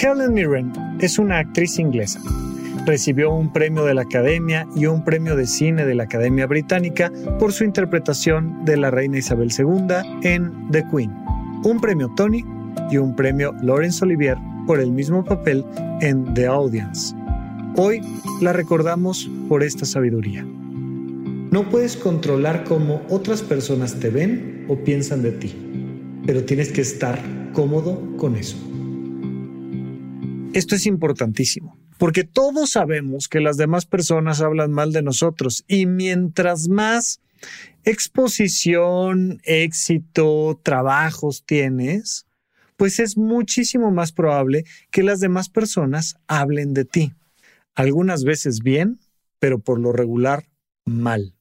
Helen Mirren es una actriz inglesa. Recibió un premio de la Academia y un premio de cine de la Academia Británica por su interpretación de la reina Isabel II en The Queen, un premio Tony y un premio Laurence Olivier por el mismo papel en The Audience. Hoy la recordamos por esta sabiduría. No puedes controlar cómo otras personas te ven o piensan de ti, pero tienes que estar cómodo con eso. Esto es importantísimo, porque todos sabemos que las demás personas hablan mal de nosotros y mientras más exposición, éxito, trabajos tienes, pues es muchísimo más probable que las demás personas hablen de ti. Algunas veces bien, pero por lo regular mal.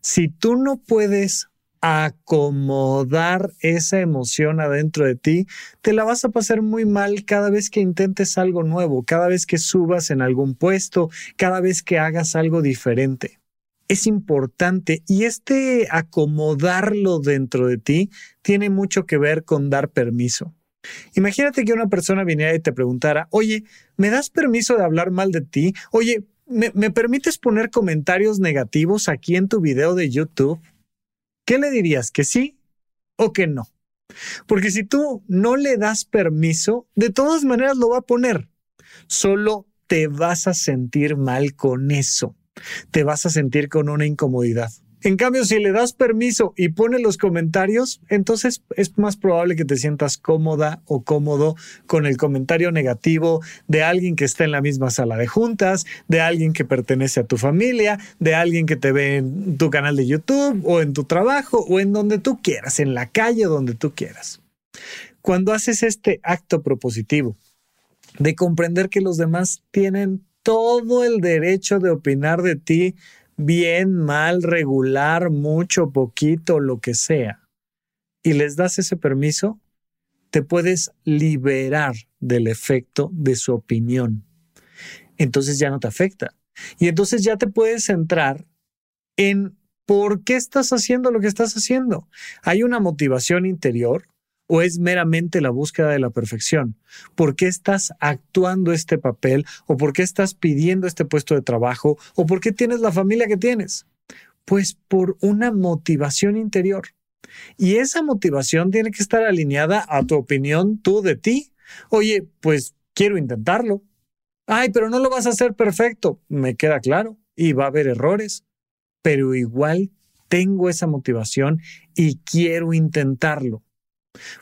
Si tú no puedes acomodar esa emoción adentro de ti, te la vas a pasar muy mal cada vez que intentes algo nuevo, cada vez que subas en algún puesto, cada vez que hagas algo diferente. Es importante y este acomodarlo dentro de ti tiene mucho que ver con dar permiso. Imagínate que una persona viniera y te preguntara, oye, ¿me das permiso de hablar mal de ti? Oye, ¿me, ¿me permites poner comentarios negativos aquí en tu video de YouTube? ¿Qué le dirías? ¿Que sí o que no? Porque si tú no le das permiso, de todas maneras lo va a poner. Solo te vas a sentir mal con eso. Te vas a sentir con una incomodidad. En cambio, si le das permiso y pone los comentarios, entonces es más probable que te sientas cómoda o cómodo con el comentario negativo de alguien que está en la misma sala de juntas, de alguien que pertenece a tu familia, de alguien que te ve en tu canal de YouTube o en tu trabajo o en donde tú quieras, en la calle donde tú quieras. Cuando haces este acto propositivo de comprender que los demás tienen todo el derecho de opinar de ti, bien, mal, regular, mucho, poquito, lo que sea, y les das ese permiso, te puedes liberar del efecto de su opinión. Entonces ya no te afecta. Y entonces ya te puedes centrar en por qué estás haciendo lo que estás haciendo. Hay una motivación interior o es meramente la búsqueda de la perfección? ¿Por qué estás actuando este papel o por qué estás pidiendo este puesto de trabajo o por qué tienes la familia que tienes? Pues por una motivación interior. Y esa motivación tiene que estar alineada a tu opinión tú de ti. Oye, pues quiero intentarlo. Ay, pero no lo vas a hacer perfecto. Me queda claro. Y va a haber errores. Pero igual tengo esa motivación y quiero intentarlo.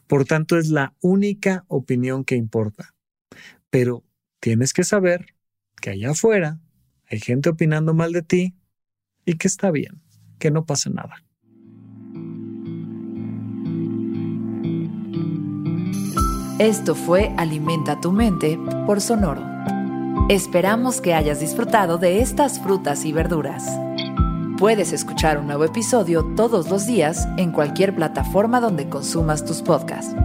Por tanto, es la única opinión que importa. Pero tienes que saber que allá afuera hay gente opinando mal de ti y que está bien, que no pasa nada. Esto fue Alimenta tu mente por Sonoro. Esperamos que hayas disfrutado de estas frutas y verduras. Puedes escuchar un nuevo episodio todos los días en cualquier plataforma donde consumas tus podcasts.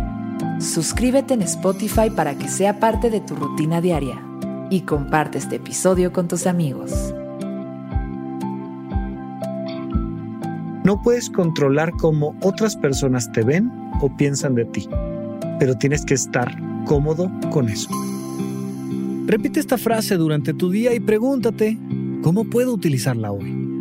Suscríbete en Spotify para que sea parte de tu rutina diaria y comparte este episodio con tus amigos. No puedes controlar cómo otras personas te ven o piensan de ti, pero tienes que estar cómodo con eso. Repite esta frase durante tu día y pregúntate, ¿cómo puedo utilizarla hoy?